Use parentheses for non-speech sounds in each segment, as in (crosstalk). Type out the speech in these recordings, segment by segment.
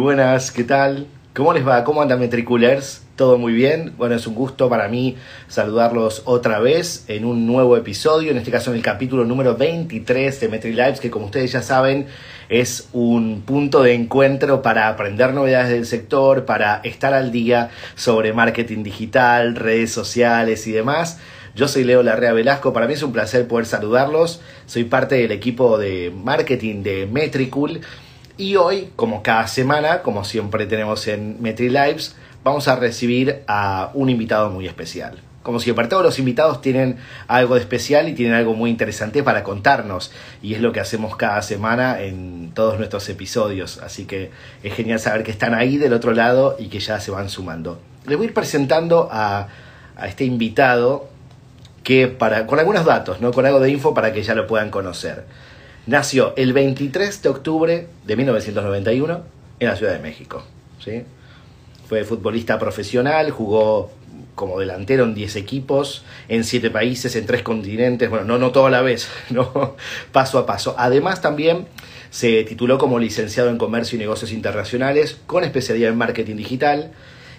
buenas, ¿qué tal? ¿Cómo les va? ¿Cómo andan Metriculers? ¿Todo muy bien? Bueno, es un gusto para mí saludarlos otra vez en un nuevo episodio, en este caso en el capítulo número 23 de MetriLives, que como ustedes ya saben es un punto de encuentro para aprender novedades del sector, para estar al día sobre marketing digital, redes sociales y demás. Yo soy Leo Larrea Velasco, para mí es un placer poder saludarlos. Soy parte del equipo de marketing de Metricool y hoy, como cada semana, como siempre tenemos en MetriLives, vamos a recibir a un invitado muy especial. Como siempre, todos los invitados tienen algo de especial y tienen algo muy interesante para contarnos. Y es lo que hacemos cada semana en todos nuestros episodios. Así que es genial saber que están ahí del otro lado y que ya se van sumando. Les voy a ir presentando a, a este invitado que para, con algunos datos, ¿no? con algo de info para que ya lo puedan conocer. Nació el 23 de octubre de 1991 en la Ciudad de México. ¿sí? Fue futbolista profesional, jugó como delantero en 10 equipos, en 7 países, en 3 continentes, bueno, no, no toda la vez, (laughs) no, paso a paso. Además también se tituló como licenciado en Comercio y Negocios Internacionales con especialidad en Marketing Digital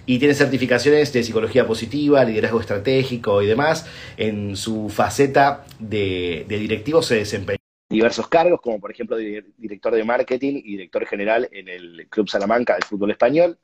y tiene certificaciones de psicología positiva, liderazgo estratégico y demás. En su faceta de, de directivo se desempeñó diversos cargos, como por ejemplo director de marketing y director general en el Club Salamanca del fútbol español.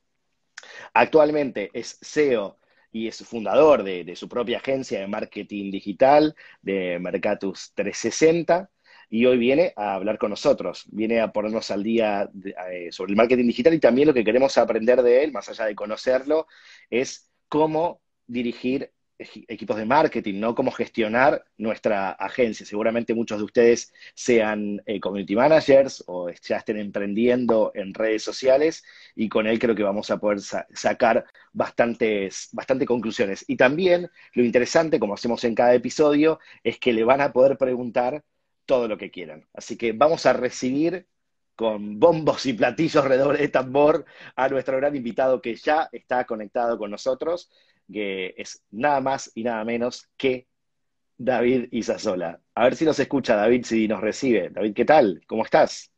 Actualmente es CEO y es fundador de, su propia agencia de marketing digital, de Mercatus 360, y hoy viene a hablar con nosotros, viene a ponernos al día eh, sobre el marketing digital y también lo que queremos aprender de él, más allá de conocerlo, es cómo dirigir equipos de marketing, ¿no? Cómo gestionar nuestra agencia. Seguramente muchos de ustedes sean eh, community managers o ya estén emprendiendo en redes sociales y con él creo que vamos a poder sa sacar bastantes, bastantes conclusiones. Y también lo interesante, como hacemos en cada episodio, es que le van a poder preguntar todo lo que quieran. Así que vamos a recibir con bombos y platillos redoble de tambor a nuestro gran invitado que ya está conectado con nosotros que es nada más y nada menos que David Isasola. A ver si nos escucha David, si nos recibe. David, ¿qué tal? ¿Cómo estás?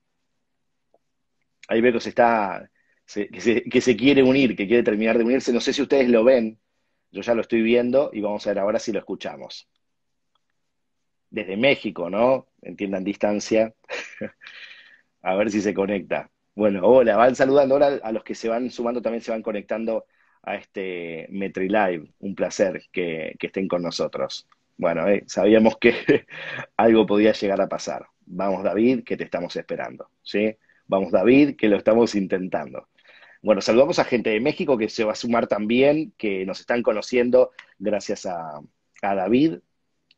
Ahí veo que se está, que, se, que se quiere unir, que quiere terminar de unirse. No sé si ustedes lo ven, yo ya lo estoy viendo y vamos a ver ahora si lo escuchamos. Desde México, ¿no? Entiendan distancia. (laughs) a ver si se conecta. Bueno, hola, van saludando. Ahora a los que se van sumando también se van conectando a este MetriLive. Un placer que, que estén con nosotros. Bueno, eh, sabíamos que (laughs) algo podía llegar a pasar. Vamos, David, que te estamos esperando. ¿sí? Vamos, David, que lo estamos intentando. Bueno, saludamos a gente de México que se va a sumar también, que nos están conociendo gracias a, a David,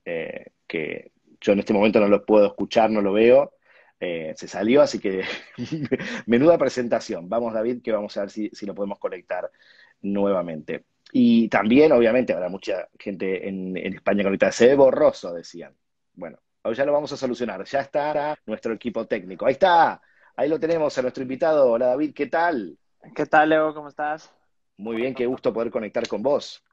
eh, que yo en este momento no lo puedo escuchar, no lo veo. Eh, se salió, así que (laughs) menuda presentación. Vamos, David, que vamos a ver si, si lo podemos conectar nuevamente. Y también, obviamente, habrá mucha gente en, en España conectada. Se ve borroso, decían. Bueno, hoy ya lo vamos a solucionar. Ya está nuestro equipo técnico. Ahí está. Ahí lo tenemos a nuestro invitado. Hola, David, ¿qué tal? ¿Qué tal, Leo? ¿Cómo estás? Muy bien, qué gusto poder conectar con vos.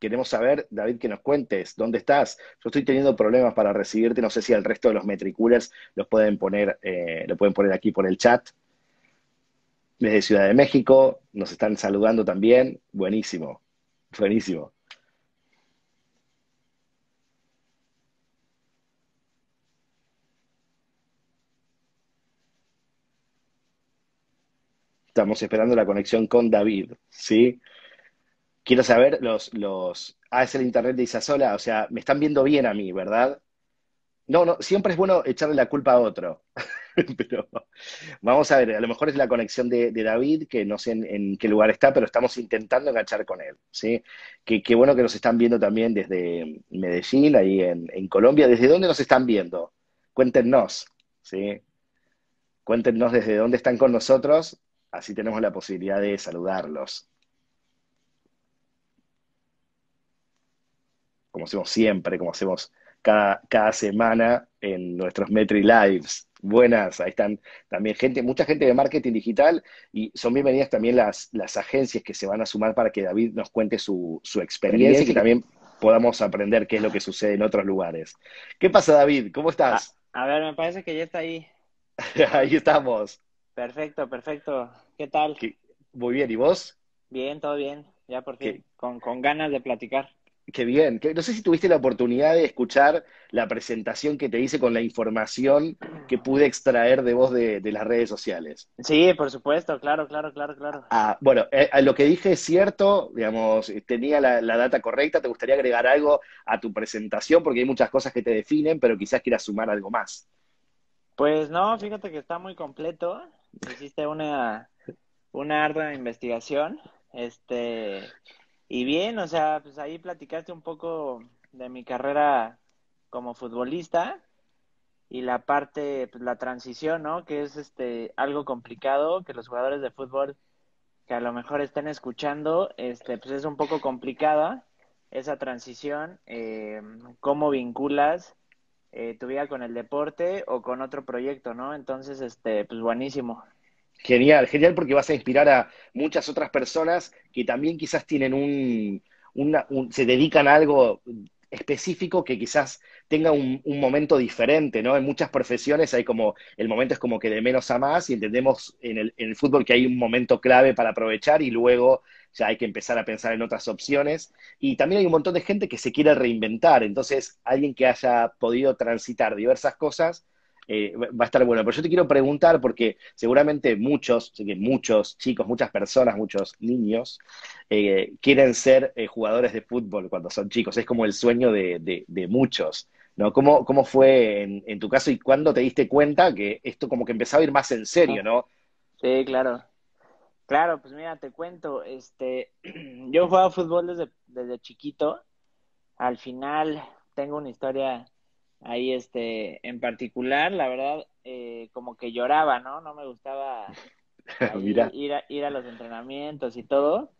Queremos saber, David, que nos cuentes dónde estás. Yo estoy teniendo problemas para recibirte. No sé si el resto de los metriculers los pueden poner, eh, lo pueden poner aquí por el chat. Desde Ciudad de México nos están saludando también. Buenísimo, buenísimo. Estamos esperando la conexión con David, ¿sí? Quiero saber los, los... Ah, es el internet de Isasola, o sea, me están viendo bien a mí, ¿verdad? No, no, siempre es bueno echarle la culpa a otro. (laughs) pero vamos a ver, a lo mejor es la conexión de, David, que no sé en, qué lugar está, pero estamos intentando enganchar con él, ¿sí? Qué, qué bueno que nos están viendo también desde Medellín, ahí en, en, Colombia. ¿Desde dónde nos están viendo? Cuéntenos, ¿sí? Cuéntenos desde dónde están con nosotros, así tenemos la posibilidad de saludarlos. Como hacemos siempre, como hacemos cada, cada semana en nuestros Metri Lives. Buenas, ahí están también gente, mucha gente de marketing digital y son bienvenidas también las, las agencias que se van a sumar para que David nos cuente su, su experiencia y que también podamos aprender qué es lo que sucede en otros lugares. ¿Qué pasa, David? ¿Cómo estás? A, ver, me parece que ya está ahí. (laughs) ahí estamos. Perfecto, perfecto. ¿Qué tal? Muy bien, ¿y vos? Bien, todo bien. Ya por fin, con, con ganas de platicar. Qué bien. No sé si tuviste la oportunidad de escuchar la presentación que te hice con la información que pude extraer de vos de, las redes sociales. Sí, por supuesto, claro, claro, claro, claro. Ah, bueno, eh, lo que dije es cierto, digamos, tenía la, data correcta. ¿Te gustaría agregar algo a tu presentación? Porque hay muchas cosas que te definen, pero quizás quieras sumar algo más. Pues no, fíjate que está muy completo. Hiciste una, una ardua investigación. Este, y bien, o sea, pues ahí platicaste un poco de mi carrera como futbolista y la parte, pues la transición, ¿no? Que es este algo complicado, que los jugadores de fútbol que a lo mejor estén escuchando, este, pues es un poco complicada esa transición, eh, cómo vinculas eh, tu vida con el deporte o con otro proyecto, ¿no? Entonces, este, pues buenísimo. Genial, genial porque vas a inspirar a muchas otras personas que también quizás tienen un, se dedican a algo específico que quizás tenga un, momento diferente, ¿no? En muchas profesiones hay como, el momento es como que de menos a más y entendemos en el, en el fútbol que hay un momento clave para aprovechar y luego ya hay que empezar a pensar en otras opciones. Y también hay un montón de gente que se quiere reinventar, entonces alguien que haya podido transitar diversas cosas eh, va a estar bueno. Pero yo te quiero preguntar, porque seguramente muchos, sé que muchos chicos, muchas personas, muchos niños, eh, quieren ser eh, jugadores de fútbol cuando son chicos. Es como el sueño de, muchos. ¿no? ¿Cómo, cómo fue en, tu caso y cuándo te diste cuenta que esto como que empezaba a ir más en serio, ¿no? Sí, claro. Claro, pues mira, te cuento, este, (clears throat) yo jugaba fútbol desde, desde chiquito. Al final tengo una historia ahí este en particular la verdad eh, como que lloraba no no me gustaba (laughs) ir, a, ir a los entrenamientos y todo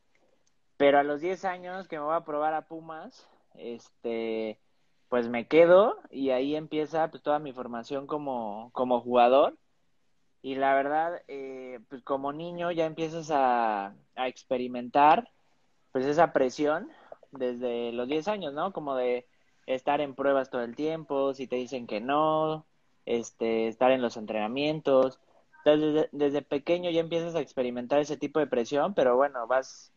pero a los 10 años que me voy a probar a Pumas este pues me quedo y ahí empieza pues, toda mi formación como como jugador. Y la verdad eh, pues como niño ya empiezas a, a experimentar pues esa presión desde los 10 años no como de estar en pruebas todo el tiempo, si te dicen que no, este, estar en los entrenamientos. Entonces, desde, pequeño ya empiezas a experimentar ese tipo de presión, pero bueno, vas,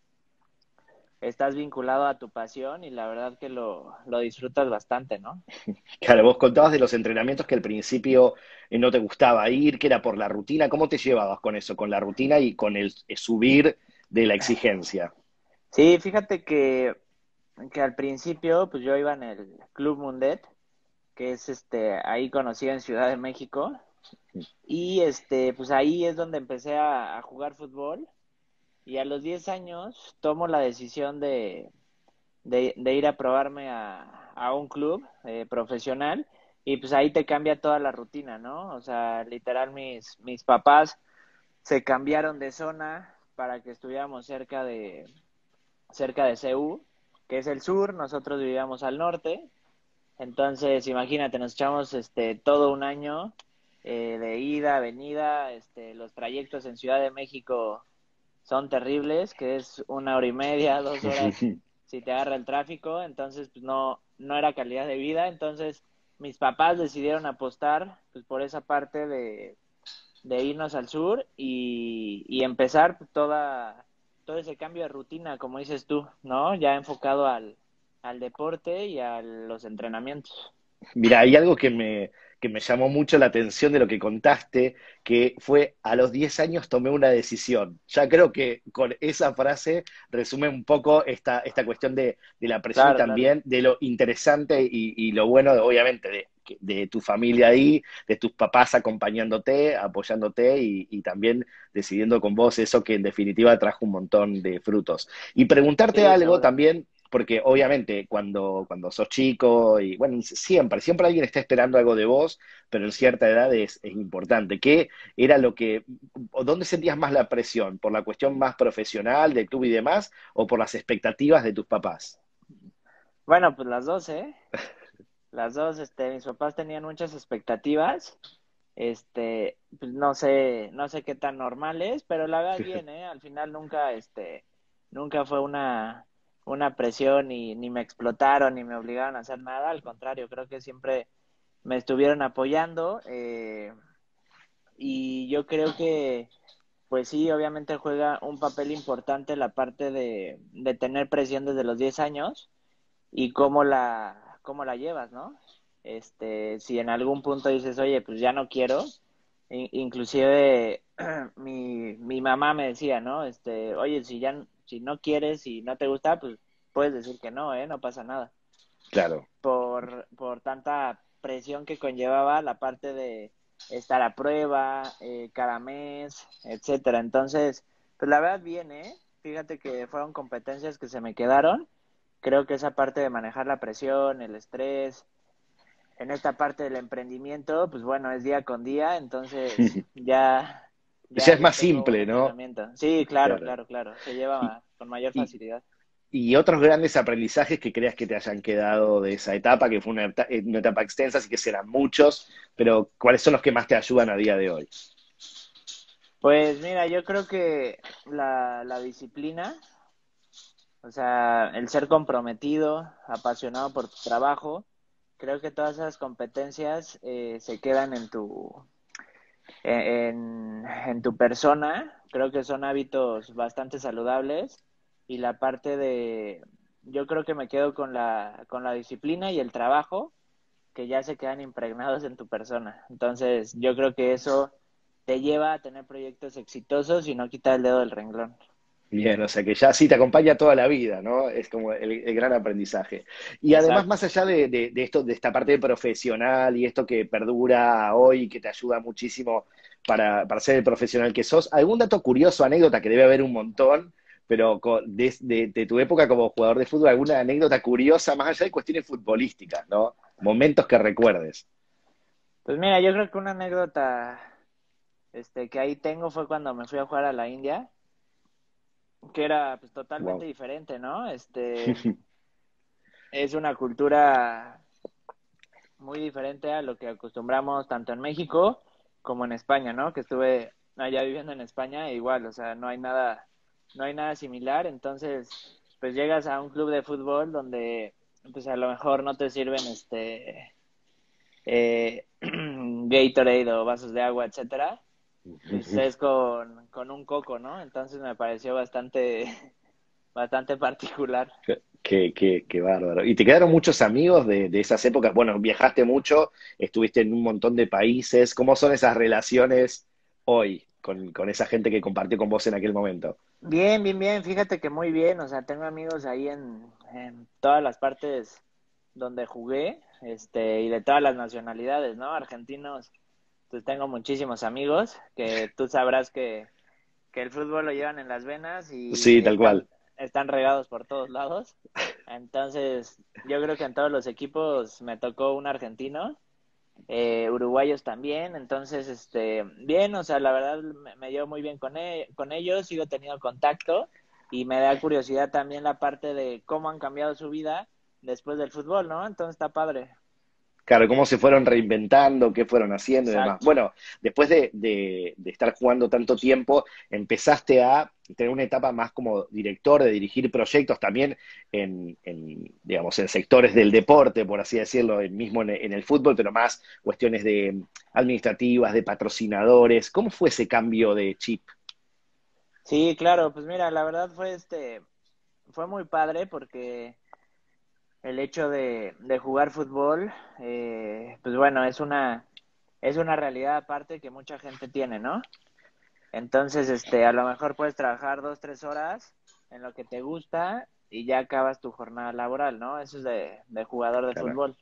estás vinculado a tu pasión y la verdad que lo, lo disfrutas bastante, ¿no? (laughs) Claro, vos contabas de los entrenamientos que al principio eh, no te gustaba ir, que era por la rutina. ¿Cómo te llevabas con eso, con la rutina y con el subir de la exigencia? Sí, fíjate que que al principio, pues yo iba en el Club Mundet, que es este, ahí conocido en Ciudad de México, y este, pues ahí es donde empecé a, jugar fútbol, y a los 10 años tomo la decisión de, de, ir a probarme a, a un club eh, profesional, y pues ahí te cambia toda la rutina, ¿no? O sea, literal mis, mis papás se cambiaron de zona para que estuviéramos cerca de cerca de CEU que es el sur, nosotros vivíamos al norte. Entonces, imagínate, nos echamos este todo un año eh, de ida, venida, este, los trayectos en Ciudad de México son terribles, que es una hora y media, dos (laughs) horas si te agarra el tráfico, entonces pues no, no era calidad de vida, entonces mis papás decidieron apostar pues, por esa parte de, de irnos al sur y, y empezar toda todo ese cambio de rutina, como dices tú, ¿no? Ya enfocado al, al deporte y a los entrenamientos. Mira, hay algo que me, que me llamó mucho la atención de lo que contaste, que fue a los 10 años tomé una decisión. Ya creo que con esa frase resume un poco esta, esta cuestión de, de la presión también, de lo interesante y, y, lo bueno, obviamente, de, de tu familia ahí, de tus papás acompañándote, apoyándote y, también decidiendo con vos eso que en definitiva trajo un montón de frutos. Y preguntarte algo también, porque obviamente cuando, cuando sos chico y bueno, siempre, siempre alguien está esperando algo de vos, pero en cierta edad es, es importante. ¿Qué era lo que, o dónde sentías más la presión? ¿Por la cuestión más profesional de club y demás o por las expectativas de tus papás? Bueno, pues las dos, ¿eh? (laughs) Las dos, este, mis papás tenían muchas expectativas. Este, pues no sé, no sé qué tan normales, pero la verdad bien, ¿eh? Al final nunca, este, nunca fue una, una presión y ni me explotaron ni me obligaron a hacer nada, al contrario, creo que siempre me estuvieron apoyando eh, y yo creo que pues sí, obviamente juega un papel importante la parte de, de tener presión desde los 10 años y cómo la, cómo la llevas, ¿no? Este, si en algún punto dices, oye, pues ya no quiero, inclusive (clears throat) mi, mi mamá me decía, ¿no? Este, oye, si ya si no quieres y no te gusta, pues puedes decir que no, ¿eh? No pasa nada. Claro. Por, por tanta presión que conllevaba la parte de estar a prueba eh, cada mes, etcétera. Entonces, pues la verdad bien, ¿eh? Fíjate que fueron competencias que se me quedaron. Creo que esa parte de manejar la presión, el estrés, en esta parte del emprendimiento, pues bueno, es día con día, entonces (laughs) ya... Ya, es más simple, ¿no? Sí, claro, claro, claro, Se lleva con mayor facilidad. Y, otros grandes aprendizajes que creas que te hayan quedado de esa etapa, que fue una, una etapa extensa, así que serán muchos, pero ¿cuáles son los que más te ayudan a día de hoy? Pues mira, yo creo que la, la disciplina, o sea, el ser comprometido, apasionado por tu trabajo, creo que todas esas competencias eh, se quedan en tu en, en, tu persona. Creo que son hábitos bastante saludables y la parte de yo creo que me quedo con la con la disciplina y el trabajo que ya se quedan impregnados en tu persona. Entonces yo creo que eso te lleva a tener proyectos exitosos y no quitar el dedo del renglón Bien, o sea que ya sí te acompaña toda la vida, ¿no? Es como el, gran aprendizaje. Y además, más allá de, esto, de esta parte profesional y esto que perdura hoy, que te ayuda muchísimo para, ser el profesional que sos, ¿algún dato curioso, anécdota que debe haber un montón, pero de, tu época como jugador de fútbol, alguna anécdota curiosa, más allá de cuestiones futbolísticas, ¿no? Momentos que recuerdes. Pues mira, yo creo que una anécdota este, que ahí tengo fue cuando me fui a jugar a la India que era pues totalmente diferente, ¿no? Este (laughs) es una cultura muy diferente a lo que acostumbramos tanto en México como en España, ¿no? Que estuve allá viviendo en España e igual, o sea, no hay nada no hay nada similar, entonces pues llegas a un club de fútbol donde pues a lo mejor no te sirven este eh, (clears throat) Gatorade o vasos de agua, etcétera, pues es con, con un coco, ¿no? Entonces me pareció bastante, (laughs) bastante particular. Qué, qué, qué, bárbaro. ¿Y te quedaron muchos amigos de, de, esas épocas? Bueno, viajaste mucho, estuviste en un montón de países. ¿Cómo son esas relaciones hoy con, con, esa gente que compartió con vos en aquel momento? Bien, bien, bien. Fíjate que muy bien. O sea, tengo amigos ahí en, en todas las partes donde jugué este, y de todas las nacionalidades, ¿no? Argentinos, pues tengo muchísimos amigos que tú sabrás que, el fútbol lo llevan en las venas y sí, tal cual. están regados por todos lados. Entonces, yo creo que en todos los equipos me tocó un argentino, eh, uruguayos también. Entonces, este, bien, o sea, la verdad me, me llevo muy bien con, e, con ellos, sigo teniendo contacto y me da curiosidad también la parte de cómo han cambiado su vida después del fútbol, ¿no? Entonces está padre. Claro, cómo se fueron reinventando, qué fueron haciendo y demás. Bueno, después de, de, estar jugando tanto tiempo, empezaste a tener una etapa más como director, de dirigir proyectos también en, en digamos, en sectores del deporte, por así decirlo, mismo en, en, el fútbol, pero más cuestiones de administrativas, de patrocinadores. ¿Cómo fue ese cambio de chip? Sí, claro, pues mira, la verdad fue este, fue muy padre porque el hecho de, de jugar fútbol, eh, pues bueno, es una, es una realidad aparte que mucha gente tiene, ¿no? Entonces, este, a lo mejor puedes trabajar dos, tres horas en lo que te gusta y ya acabas tu jornada laboral, ¿no? Eso es de, de jugador de fútbol.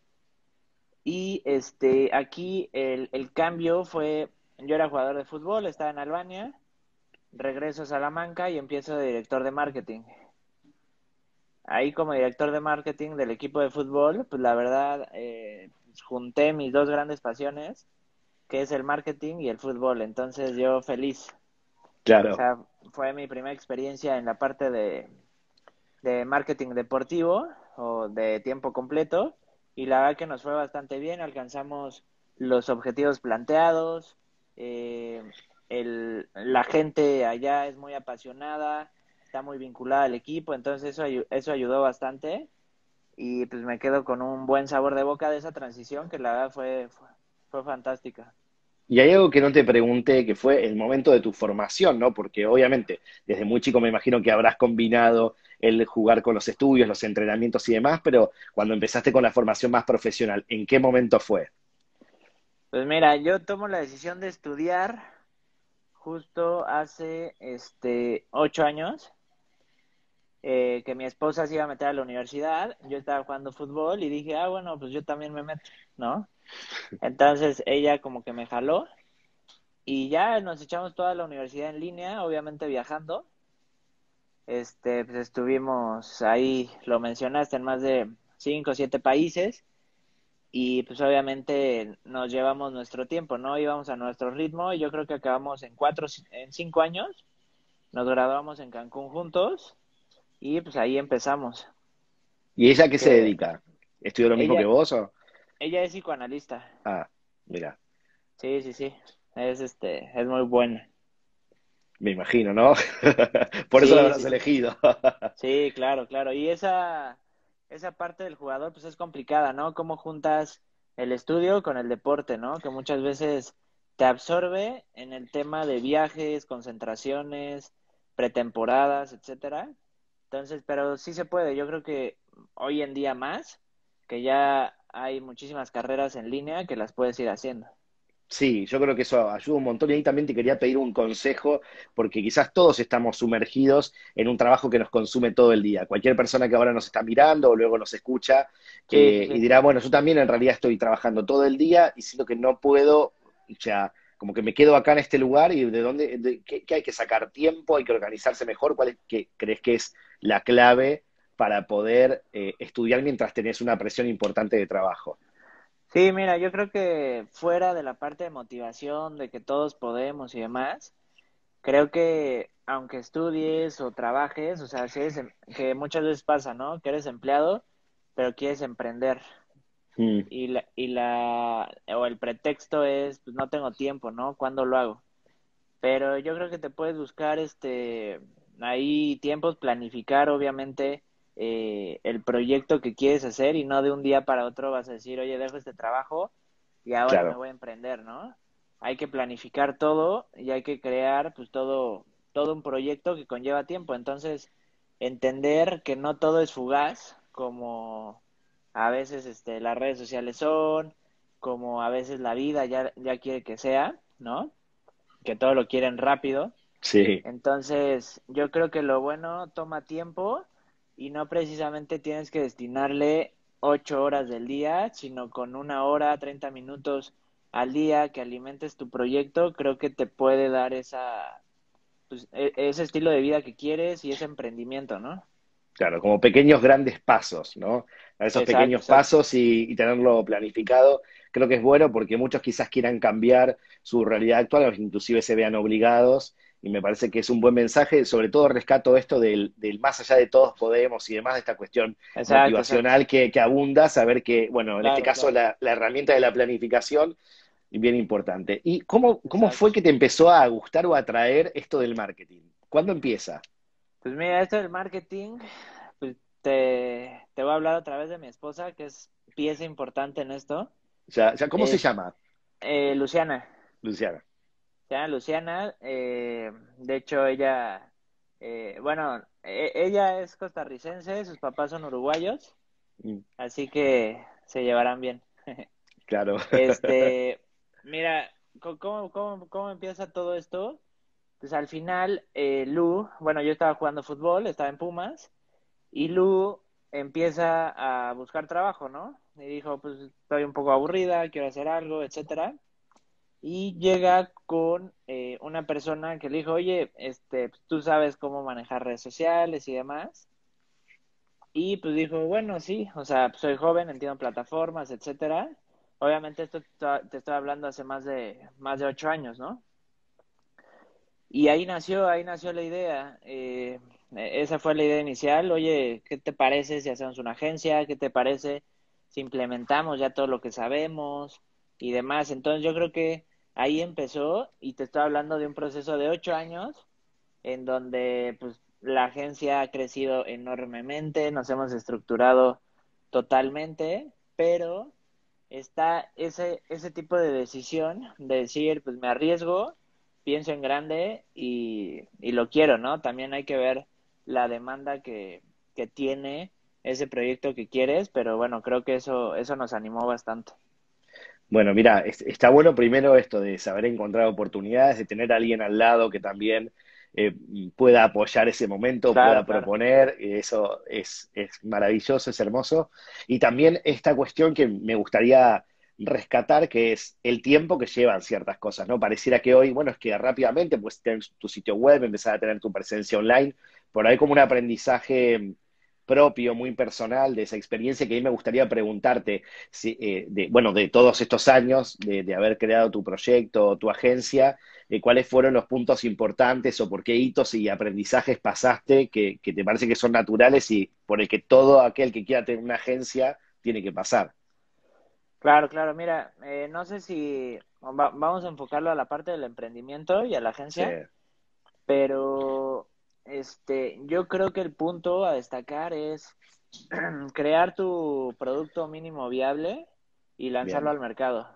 Y este, aquí el, el cambio fue, yo era jugador de fútbol, estaba en Albania, regreso a Salamanca y empiezo de director de marketing ahí como director de marketing del equipo de fútbol, pues la verdad eh, junté mis dos grandes pasiones, que es el marketing y el fútbol. Entonces yo feliz. Claro. O sea, fue mi primera experiencia en la parte de, de marketing deportivo o de tiempo completo y la verdad que nos fue bastante bien, alcanzamos los objetivos planteados, eh, el, la gente allá es muy apasionada, está muy vinculada al equipo, entonces eso, eso ayudó bastante y pues me quedo con un buen sabor de boca de esa transición que la verdad fue, fue, fantástica. Y hay algo que no te pregunté, que fue el momento de tu formación, ¿no? Porque obviamente desde muy chico me imagino que habrás combinado el jugar con los estudios, los entrenamientos y demás, pero cuando empezaste con la formación más profesional, ¿en qué momento fue? Pues mira, yo tomo la decisión de estudiar justo hace este ocho años eh, que mi esposa se iba a meter a la universidad, yo estaba jugando fútbol y dije, ah, bueno, pues yo también me meto, ¿no? (laughs) Entonces ella como que me jaló y ya nos echamos toda la universidad en línea, obviamente viajando. Este, pues estuvimos ahí, lo mencionaste, en más de cinco o siete países y pues obviamente nos llevamos nuestro tiempo, ¿no? Íbamos a nuestro ritmo y yo creo que acabamos en cuatro, en cinco años, nos graduamos en Cancún juntos y pues ahí empezamos. ¿Y ella qué se dedica? ¿Estudió lo mismo que vos o? Ella es psicoanalista. Ah, mira. Sí, sí, sí. Es este, es muy buena. Me imagino, ¿no? (laughs) Por eso la habrás elegido. (laughs) sí, claro, claro. Y esa esa parte del jugador pues es complicada, ¿no? Cómo juntas el estudio con el deporte, ¿no? Que muchas veces te absorbe en el tema de viajes, concentraciones, pretemporadas, etcétera. Entonces, pero sí se puede. Yo creo que hoy en día más, que ya hay muchísimas carreras en línea que las puedes ir haciendo. Sí, yo creo que eso ayuda un montón y ahí también te quería pedir un consejo porque quizás todos estamos sumergidos en un trabajo que nos consume todo el día. Cualquier persona que ahora nos está mirando o luego nos escucha eh, y dirá, bueno, yo también en realidad estoy trabajando todo el día y siento que no puedo, o sea, como que me quedo acá en este lugar y de dónde, de, ¿qué, hay que sacar tiempo, hay que organizarse mejor, ¿cuál es, que crees que es la clave para poder eh, estudiar mientras tenés una presión importante de trabajo? Sí, mira, yo creo que fuera de la parte de motivación, de que todos podemos y demás, creo que aunque estudies o trabajes, o sea, em, que muchas veces pasa, ¿no? Que eres empleado, pero quieres emprender. Mm. Y, la, y la, o el pretexto es, pues no tengo tiempo, ¿no? ¿Cuándo lo hago? Pero yo creo que te puedes buscar, este, ahí tiempos, planificar, obviamente, eh, el proyecto que quieres hacer y no de un día para otro vas a decir, oye, dejo este trabajo y ahora me voy a emprender, ¿no? Hay que planificar todo y hay que crear pues todo, todo un proyecto que conlleva tiempo. Entonces, entender que no todo es fugaz, como a veces este, las redes sociales son, como a veces la vida ya, ya quiere que sea, ¿no? Que todo lo quieren rápido. Sí. Entonces, yo creo que lo bueno toma tiempo y no precisamente tienes que destinarle ocho horas del día, sino con una hora, treinta minutos al día que alimentes tu proyecto, creo que te puede dar esa, pues, e, ese estilo de vida que quieres y ese emprendimiento, ¿no? Claro, como pequeños grandes pasos, ¿no? A esos pequeños pasos y, tenerlo planificado, creo que es bueno porque muchos quizás quieran cambiar su realidad actual, o inclusive se vean obligados y me parece que es un buen mensaje. Sobre todo rescato esto del, del más allá de todos podemos y demás, de esta cuestión motivacional Que, que, abunda, saber que, bueno, en este caso la, la, herramienta de la planificación, bien importante. ¿Y cómo, cómo fue que te empezó a gustar o a atraer esto del marketing? ¿Cuándo empieza? Pues mira, esto del marketing, te, te voy a hablar a través de mi esposa, que es pieza importante en esto. O sea, ¿cómo se llama? Eh, Luciana. Luciana. Luciana, eh, de hecho ella, eh, bueno, e, ella es costarricense, sus papás son uruguayos, mm. así que se llevarán bien. (laughs) Claro. Este, (laughs) mira, ¿cómo, cómo, cómo empieza todo esto? Pues al final, eh, Lu, bueno, yo estaba jugando fútbol, estaba en Pumas, y Lu empieza a buscar trabajo, ¿no? Y dijo, pues estoy un poco aburrida, quiero hacer algo, etcétera y llega con eh, una persona que le dijo, oye, este, pues, tú sabes cómo manejar redes sociales y demás. Y pues dijo, bueno, sí, o sea, pues, soy joven, entiendo plataformas, etcétera. Obviamente esto te estoy hablando hace más de, más de ocho años, ¿no? Y ahí nació, ahí nació la idea. Eh, esa fue la idea inicial. Oye, ¿qué te parece si hacemos una agencia? ¿Qué te parece si implementamos ya todo lo que sabemos y demás? Entonces yo creo que ahí empezó y te estoy hablando de un proceso de ocho años en donde pues la agencia ha crecido enormemente, nos hemos estructurado totalmente, pero está ese, ese tipo de decisión de decir, pues me arriesgo, pienso en grande y, y lo quiero, ¿no? También hay que ver la demanda que, que tiene ese proyecto que quieres, pero bueno, creo que eso, eso nos animó bastante. Bueno, mira, está bueno primero esto de saber encontrar oportunidades, de tener a alguien al lado que también eh, pueda apoyar ese momento, pueda proponer, eso es, es maravilloso, es hermoso. Y también esta cuestión que me gustaría rescatar, que es el tiempo que llevan ciertas cosas, ¿no? Pareciera que hoy, bueno, es que rápidamente puedes tener tu sitio web, empezar a tener tu presencia online, por ahí como un aprendizaje propio, muy personal de esa experiencia que a mí me gustaría preguntarte, si, eh, de, bueno, de todos estos años de, haber creado tu proyecto, tu agencia, eh, cuáles fueron los puntos importantes o por qué hitos y aprendizajes pasaste que, te parece que son naturales y por el que todo aquel que quiera tener una agencia tiene que pasar. Claro, claro, mira, eh, no sé si vamos a enfocarlo a la parte del emprendimiento y a la agencia, pero este, yo creo que el punto a destacar es (clears throat) crear tu producto mínimo viable y lanzarlo al mercado.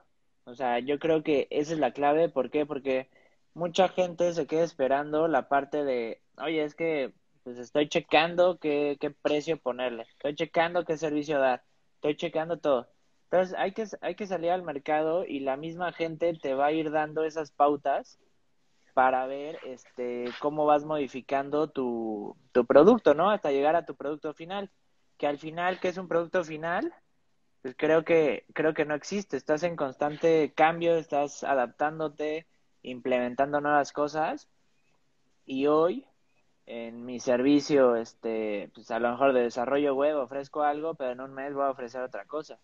O sea, yo creo que esa es la clave. ¿Por qué? Porque mucha gente se queda esperando la parte de, oye, es que pues estoy checando qué, qué precio ponerle, estoy checando qué servicio dar, estoy checando todo. Entonces hay que, hay que salir al mercado y la misma gente te va a ir dando esas pautas para ver este cómo vas modificando tu, tu producto, ¿no? Hasta llegar a tu producto final. Que al final, ¿qué es un producto final? Pues creo que, creo que no existe. Estás en constante cambio, estás adaptándote, implementando nuevas cosas. Y hoy, en mi servicio, este, pues a lo mejor de desarrollo web ofrezco algo, pero en un mes voy a ofrecer otra cosa.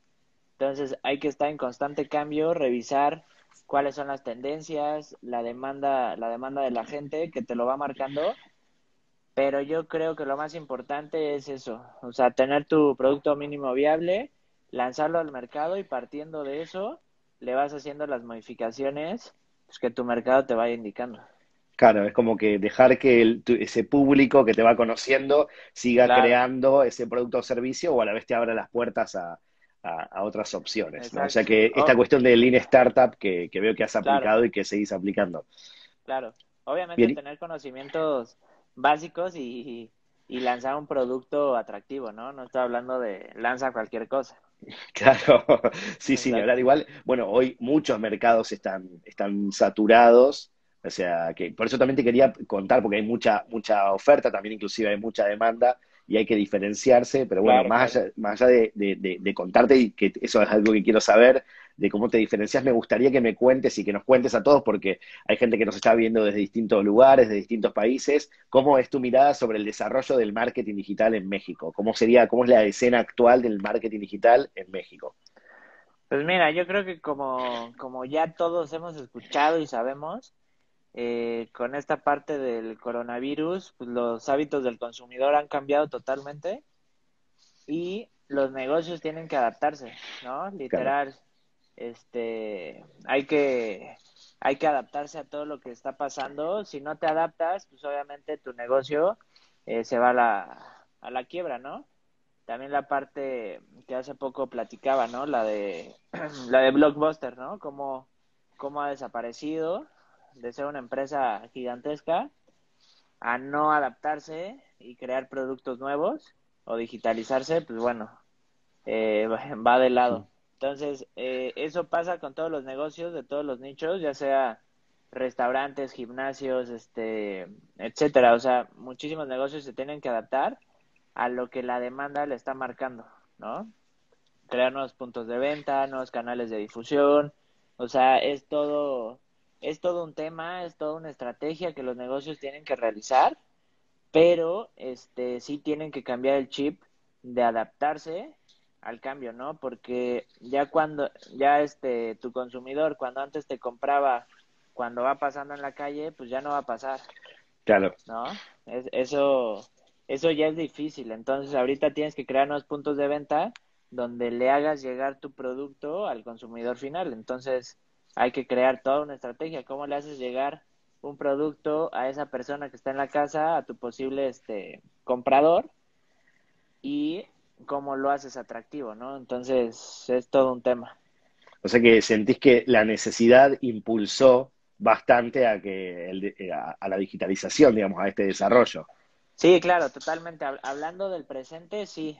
Entonces hay que estar en constante cambio, revisar cuáles son las tendencias, la demanda, la demanda de la gente que te lo va marcando. Pero yo creo que lo más importante es eso, o sea, tener tu producto mínimo viable, lanzarlo al mercado y partiendo de eso le vas haciendo las modificaciones pues, que tu mercado te vaya indicando. Claro, es como que dejar que ese público que te va conociendo siga creando ese producto o servicio o a la vez te abra las puertas a, a, otras opciones. ¿no? O sea que esta oh. cuestión de Lean Startup que, veo que has aplicado y que seguís aplicando. Claro, obviamente tener conocimientos básicos y, y, lanzar un producto atractivo, ¿no? No estoy hablando de lanza cualquier cosa. (laughs) Claro, sí, sí, hablar igual. Bueno, hoy muchos mercados están, están saturados, o sea, que por eso también te quería contar, porque hay mucha, mucha oferta, también inclusive hay mucha demanda, y hay que diferenciarse, pero bueno, más, Allá, más allá de, contarte, y que eso es algo que quiero saber, de cómo te diferencias, me gustaría que me cuentes y que nos cuentes a todos, porque hay gente que nos está viendo desde distintos lugares, de distintos países, cómo es tu mirada sobre el desarrollo del marketing digital en México, cómo sería, cómo es la escena actual del marketing digital en México. Pues mira, yo creo que como, como ya todos hemos escuchado y sabemos, eh, con esta parte del coronavirus, pues los hábitos del consumidor han cambiado totalmente y los negocios tienen que adaptarse, ¿no? Literal, este, hay que, hay que adaptarse a todo lo que está pasando. Si no te adaptas, pues obviamente tu negocio eh, se va a la, a la quiebra, ¿no? También la parte que hace poco platicaba, ¿no? La de, (clears throat) la de Blockbuster, ¿no? Cómo, cómo ha desaparecido de ser una empresa gigantesca a no adaptarse y crear productos nuevos o digitalizarse, pues bueno, eh, (laughs) va de lado. Entonces, eh, eso pasa con todos los negocios de todos los nichos, ya sea restaurantes, gimnasios, este, etcétera. O sea, muchísimos negocios se tienen que adaptar a lo que la demanda le está marcando, ¿no? Crear nuevos puntos de venta, nuevos canales de difusión. O sea, es todo es todo un tema, es toda una estrategia que los negocios tienen que realizar, pero este sí tienen que cambiar el chip de adaptarse al cambio, ¿no? Porque ya cuando ya este tu consumidor cuando antes te compraba cuando va pasando en la calle, pues ya no va a pasar. Claro. ¿No? Es, eso eso ya es difícil, entonces ahorita tienes que crear nuevos puntos de venta donde le hagas llegar tu producto al consumidor final. Entonces, hay que crear toda una estrategia. ¿Cómo le haces llegar un producto a esa persona que está en la casa, a tu posible este comprador y cómo lo haces atractivo, ¿no? Entonces es todo un tema. O sea que sentís que la necesidad impulsó bastante a que a, la digitalización, digamos, a este desarrollo. Sí, claro, totalmente. Hablando del presente, sí.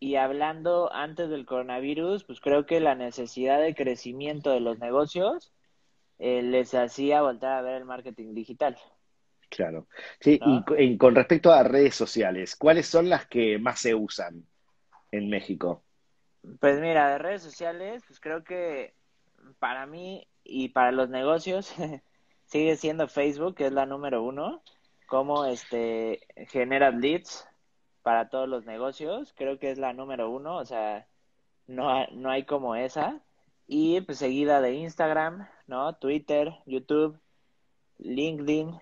Y hablando antes del coronavirus, pues creo que la necesidad de crecimiento de los negocios eh, les hacía volver a ver el marketing digital. Claro. Sí, y con respecto a redes sociales, ¿cuáles son las que más se usan en México? Pues mira, de redes sociales, pues creo que para mí y para los negocios (laughs) sigue siendo Facebook, que es la número uno, como este genera leads para todos los negocios, creo que es la número uno, o sea, no, no hay como esa. Y pues seguida de Instagram, ¿no? Twitter, YouTube, LinkedIn,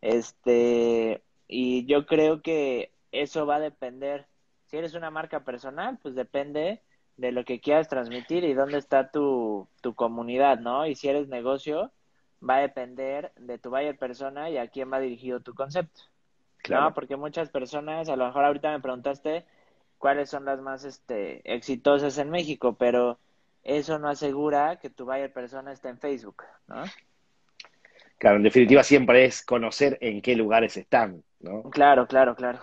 este, y yo creo que eso va a depender. Si eres una marca personal, pues depende de lo que quieras transmitir y dónde está tu, tu comunidad, ¿no? Y si eres negocio, va a depender de tu buyer persona y a quién va dirigido tu concepto. Claro. ¿no? Porque muchas personas, a lo mejor ahorita me preguntaste cuáles son las más este, exitosas en México, pero eso no asegura que tu buyer persona esté en Facebook, ¿no? Claro, en definitiva siempre es conocer en qué lugares están, ¿no? Claro, claro, claro.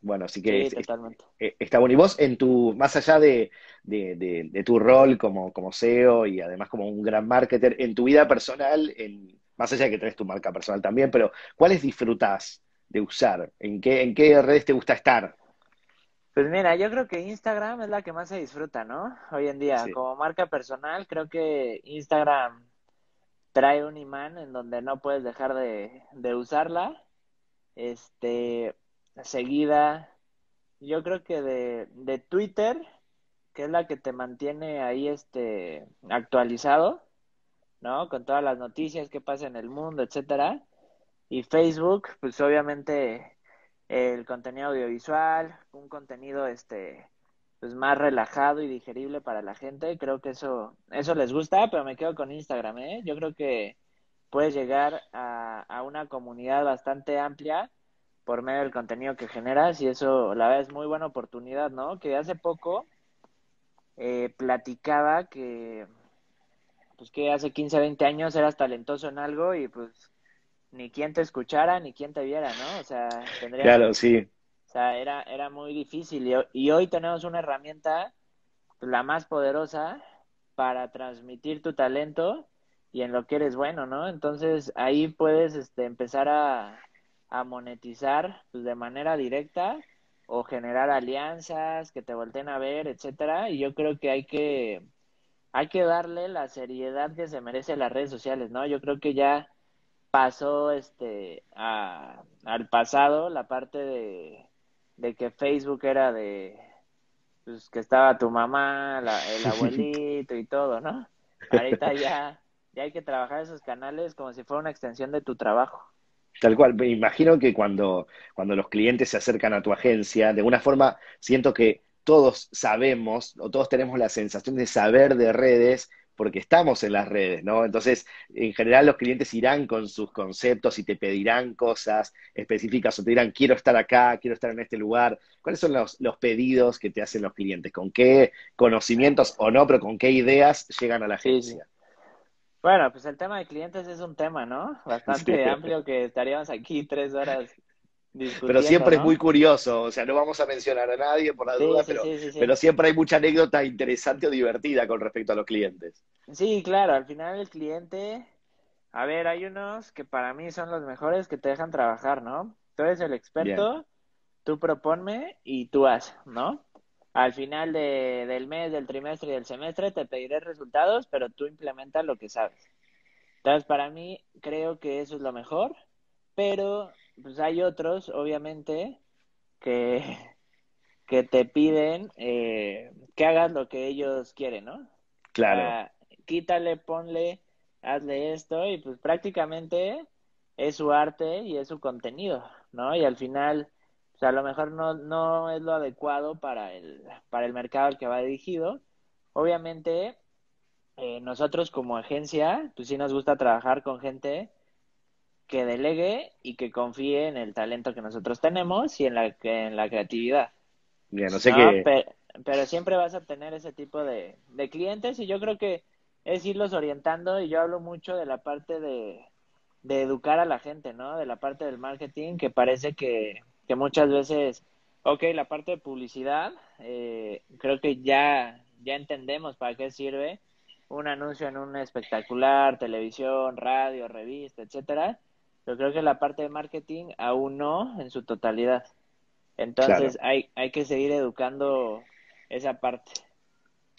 Bueno, así que eh, está bueno. Y vos, en tu, más allá de, de, tu rol como, como SEO y además como un gran marketer, en tu vida personal, en, más allá de que tenés tu marca personal también, pero ¿cuáles disfrutás de usar? ¿En qué, en qué redes te gusta estar? Pues mira, yo creo que Instagram es la que más se disfruta, ¿no? Hoy en día, como marca personal, creo que Instagram trae un imán en donde no puedes dejar de, de usarla. Este, seguida, yo creo que de, de Twitter, que es la que te mantiene ahí este actualizado, ¿no? Con todas las noticias que pasan en el mundo, etcétera. Y Facebook, pues obviamente el contenido audiovisual, un contenido este pues más relajado y digerible para la gente. Creo que eso, eso les gusta, pero me quedo con Instagram, ¿eh? Yo creo que puedes llegar a, a una comunidad bastante amplia por medio del contenido que generas y eso la verdad es muy buena oportunidad, ¿no? Que hace poco eh, platicaba que pues que hace 15, 20 años eras talentoso en algo y pues ni quien te escuchara ni quien te viera, ¿no? O sea, tendría Claro, sí sea, era, era muy difícil y, hoy tenemos una herramienta, la más poderosa, para transmitir tu talento y en lo que eres bueno, ¿no? Entonces ahí puedes este, empezar a, a monetizar pues, de manera directa o generar alianzas que te volteen a ver, etcétera. Y yo creo que hay que hay que darle la seriedad que se merece las redes sociales, ¿no? Yo creo que ya pasó este a, al pasado la parte de de que Facebook era de pues que estaba tu mamá, el (laughs) abuelito y todo, ¿no? Ahorita ya, ya hay que trabajar esos canales como si fuera una extensión de tu trabajo. Tal cual, me imagino que cuando, cuando los clientes se acercan a tu agencia, de alguna forma siento que todos sabemos o todos tenemos la sensación de saber de redes porque estamos en las redes, ¿no? Entonces, en general los clientes irán con sus conceptos y te pedirán cosas específicas o te dirán, quiero estar acá, quiero estar en este lugar. ¿Cuáles son los, pedidos que te hacen los clientes? ¿Con qué conocimientos o no, pero con qué ideas llegan a la agencia? Bueno, pues el tema de clientes es un tema, ¿no? Bastante (laughs) amplio que estaríamos aquí tres horas pero siempre es muy curioso, o sea, no vamos a mencionar a nadie por la duda, pero, pero siempre hay mucha anécdota interesante o divertida con respecto a los clientes. Sí, claro, al final el cliente, a ver, hay unos que para mí son los mejores que te dejan trabajar, ¿no? Tú eres el experto, tú proponme y tú haz, ¿no? Al final de, del mes, del trimestre y del semestre te pediré resultados, pero tú implementas lo que sabes. Entonces, para mí, creo que eso es lo mejor, pero pues hay otros, obviamente, que, (laughs) que te piden eh, que hagas lo que ellos quieren, ¿no? Claro. quítale, ponle, hazle esto y pues prácticamente es su arte y es su contenido, ¿no? Y al final, pues a lo mejor no, no es lo adecuado para el, para el mercado al que va dirigido. Obviamente, eh, nosotros como agencia, pues sí nos gusta trabajar con gente que delegue y que confíe en el talento que nosotros tenemos y en la, en la creatividad. Bien, no sé qué. Pero, siempre vas a tener ese tipo de, de clientes y yo creo que es irlos orientando y yo hablo mucho de la parte de, de educar a la gente, ¿no? De la parte del marketing que parece que, que muchas veces, ok, la parte de publicidad, eh, creo que ya, ya entendemos para qué sirve un anuncio en un espectacular, televisión, radio, revista, etcétera. Pero creo que la parte de marketing aún no en su totalidad. Entonces hay, hay que seguir educando esa parte.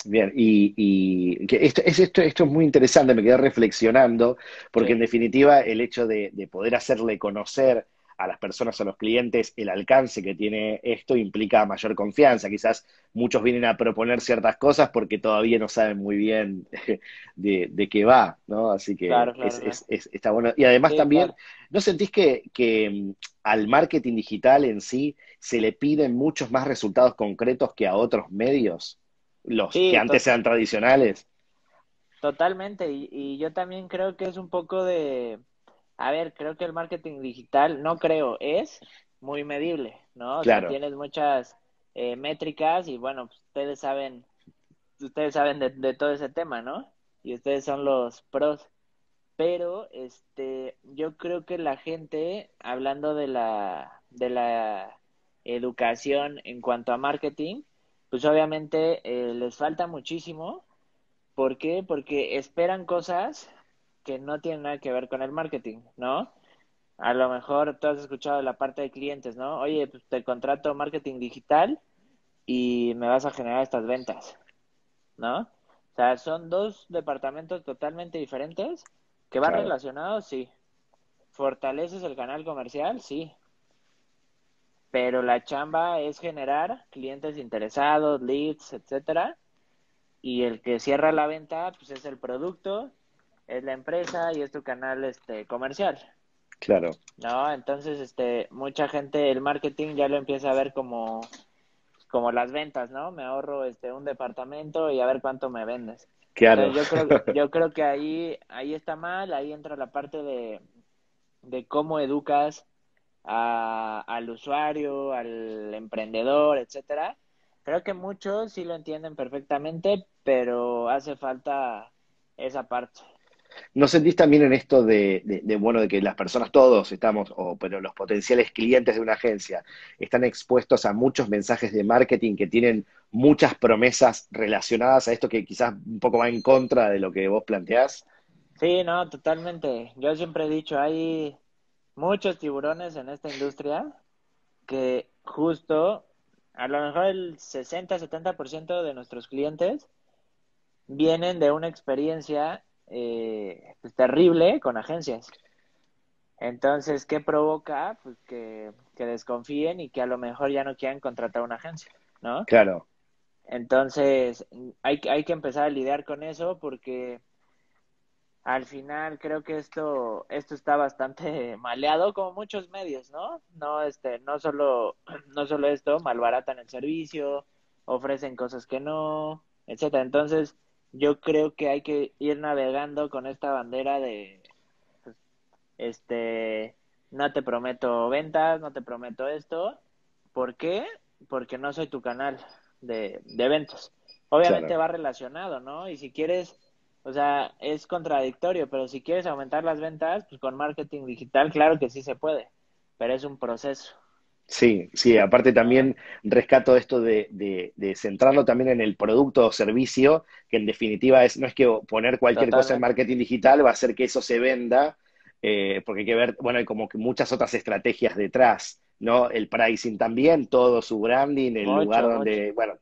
Bien, y, y que esto, es, esto, esto es muy interesante, me quedé reflexionando, porque en definitiva el hecho de, de, poder hacerle conocer a las personas, a los clientes, el alcance que tiene esto implica mayor confianza. Quizás muchos vienen a proponer ciertas cosas porque todavía no saben muy bien (laughs) de, de qué va, ¿no? Así que es, Es, está bueno. Y además también, ¿no sentís que, que mm, al marketing digital en sí se le piden muchos más resultados concretos que a otros medios? Los que antes eran tradicionales. Totalmente, y, y yo también creo que es un poco de a ver, creo que el marketing digital, no creo, es muy medible, ¿no? O sea, tienes muchas eh, métricas y bueno, pues, ustedes saben, ustedes saben de, de, todo ese tema, ¿no? Y ustedes son los pros. Pero, este, yo creo que la gente, hablando de la, de la educación en cuanto a marketing, pues obviamente eh, les falta muchísimo. ¿Por qué? Porque esperan cosas que no tiene nada que ver con el marketing, ¿no? A lo mejor tú has escuchado la parte de clientes, ¿no? Oye, pues te contrato marketing digital y me vas a generar estas ventas, ¿no? O sea, son dos departamentos totalmente diferentes que van relacionados, sí. ¿Fortaleces el canal comercial? Sí. Pero la chamba es generar clientes interesados, leads, etcétera. Y el que cierra la venta, pues es el producto es la empresa y es tu canal este comercial. Claro. No, entonces este mucha gente el marketing ya lo empieza a ver como como las ventas, ¿no? Me ahorro este un departamento y a ver cuánto me vendes. Claro. yo creo (laughs) yo creo que ahí ahí está mal, ahí entra la parte de de cómo educas a, al usuario, al emprendedor, etcétera. Creo que muchos sí lo entienden perfectamente, pero hace falta esa parte. ¿No sentís también en esto de, bueno, de que las personas, todos estamos, o, pero los potenciales clientes de una agencia, están expuestos a muchos mensajes de marketing que tienen muchas promesas relacionadas a esto que quizás un poco va en contra de lo que vos planteás? Sí, no, totalmente. Yo siempre he dicho, hay muchos tiburones en esta industria que justo, a lo mejor el 60-70% de nuestros clientes vienen de una experiencia eh, pues, terrible con agencias. Entonces, ¿qué provoca? Pues que, desconfíen y que a lo mejor ya no quieran contratar una agencia, ¿no? Claro. Entonces, hay, hay que empezar a lidiar con eso porque al final creo que esto, esto está bastante (laughs) maleado como muchos medios, ¿no? No, este, no solo, no solo esto, malbaratan el servicio, ofrecen cosas que no, etcétera. Entonces, yo creo que hay que ir navegando con esta bandera de pues, este no te prometo ventas, no te prometo esto. ¿Por qué? Porque no soy tu canal de, de ventas. Obviamente va relacionado, ¿no? Y si quieres, o sea, es contradictorio, pero si quieres aumentar las ventas, pues con marketing digital, claro que sí se puede, pero es un proceso. Sí, sí, aparte también rescato esto de, de, centrarlo también en el producto o servicio, que en definitiva es, no es que poner cualquier cosa en marketing digital va a hacer que eso se venda, eh, porque hay que ver, bueno, hay como que muchas otras estrategias detrás, ¿no? El pricing también, todo su branding, el lugar donde, bueno,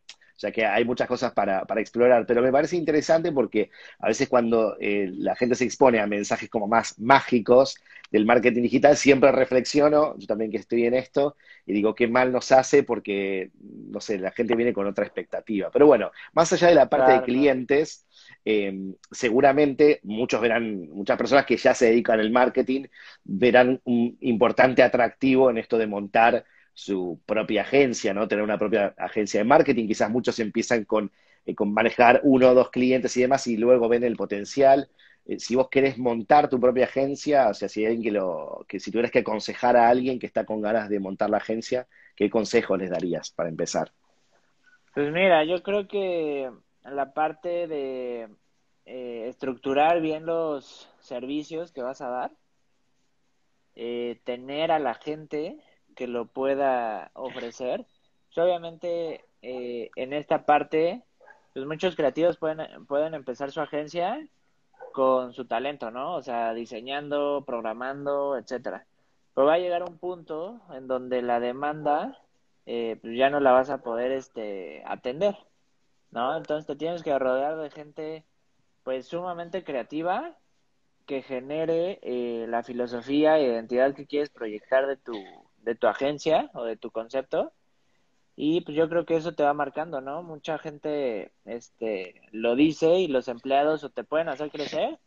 sea que hay muchas cosas para, para, explorar, pero me parece interesante porque a veces cuando eh, la gente se expone a mensajes como más mágicos del marketing digital, siempre reflexiono, yo también que estoy en esto, y digo qué mal nos hace porque, no sé, la gente viene con otra expectativa. Pero bueno, más allá de la parte de clientes, eh, seguramente muchos verán, muchas personas que ya se dedican al marketing, verán un importante atractivo en esto de montar su propia agencia, ¿no? Tener una propia agencia de marketing. Quizás muchos empiezan con, eh, con manejar uno o dos clientes y demás y luego ven el potencial. eh, si vos querés montar tu propia agencia, o sea, si alguien que lo, que si tuvieras que aconsejar a alguien que está con ganas de montar la agencia, ¿qué consejo les darías para empezar? Pues mira, yo creo que la parte de eh, estructurar bien los servicios que vas a dar, tener a la gente que lo pueda ofrecer. Pues, obviamente, eh, en esta parte, pues muchos creativos pueden, pueden empezar su agencia con su talento, ¿no? O sea, diseñando, programando, etcétera. Pero va a llegar un punto en donde la demanda eh, pues ya no la vas a poder este atender, ¿no? Entonces te tienes que rodear de gente pues sumamente creativa que genere eh, la filosofía e identidad que quieres proyectar de tu, de tu agencia o de tu concepto. Y pues yo creo que eso te va marcando, ¿no? Mucha gente este, lo dice y los empleados o te pueden hacer crecer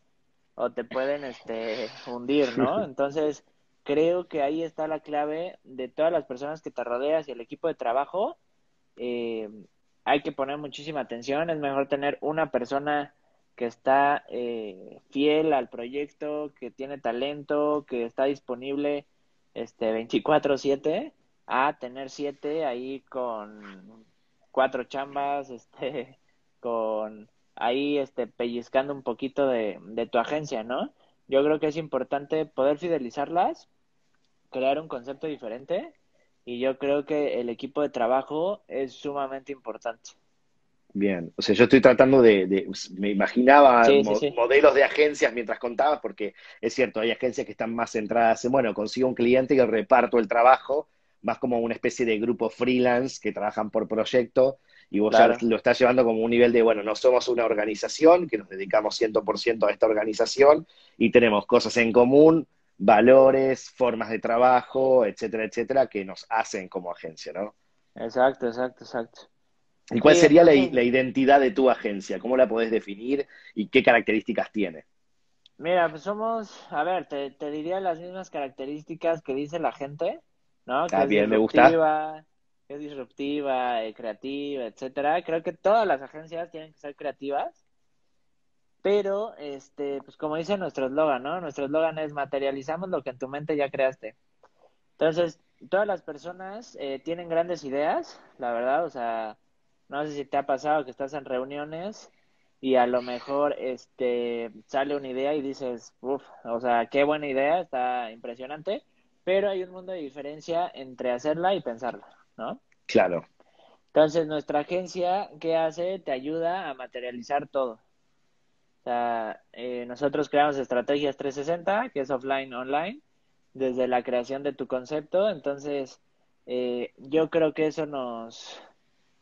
o te pueden este, hundir, ¿no? (laughs) Entonces, creo que ahí está la clave de todas las personas que te rodeas y el equipo de trabajo. Eh, hay que poner muchísima atención, es mejor tener una persona que está eh, fiel al proyecto, que tiene talento, que está disponible este 24/7 a tener siete ahí con cuatro chambas, este (laughs) con ahí este pellizcando un poquito de, de tu agencia, ¿no? Yo creo que es importante poder fidelizarlas, crear un concepto diferente y yo creo que el equipo de trabajo es sumamente importante. Bien, o sea, yo estoy tratando de, me imaginaba modelos de agencias mientras contabas, porque es cierto, hay agencias que están más centradas en, bueno, consigo un cliente que reparto el trabajo, más como una especie de grupo freelance que trabajan por proyecto, y vos ya lo estás llevando como un nivel de, bueno, no somos una organización, que nos dedicamos 100% a esta organización, y tenemos cosas en común, valores, formas de trabajo, etcétera, etcétera, que nos hacen como agencia, ¿no? Exacto, exacto, exacto. ¿Y cuál sería la, identidad de tu agencia? ¿Cómo la podés definir y qué características tiene? Mira, pues somos, a ver, te, diría las mismas características que dice la gente, ¿no? Que ah, bien, me gusta. Que es disruptiva, eh, creativa, etcétera. Creo que todas las agencias tienen que ser creativas, pero, este, pues como dice nuestro eslogan, ¿no? Nuestro eslogan es materializamos lo que en tu mente ya creaste. Entonces, todas las personas eh, tienen grandes ideas, la verdad, o sea, no sé si te ha pasado que estás en reuniones y a lo mejor este sale una idea y dices, uff, o sea, qué buena idea, está impresionante, pero hay un mundo de diferencia entre hacerla y pensarla, ¿no? Claro. Entonces, nuestra agencia, ¿qué hace? Te ayuda a materializar todo. O sea, eh, nosotros creamos estrategias 360, que es offline, online, desde la creación de tu concepto. Entonces, eh, yo creo que eso nos,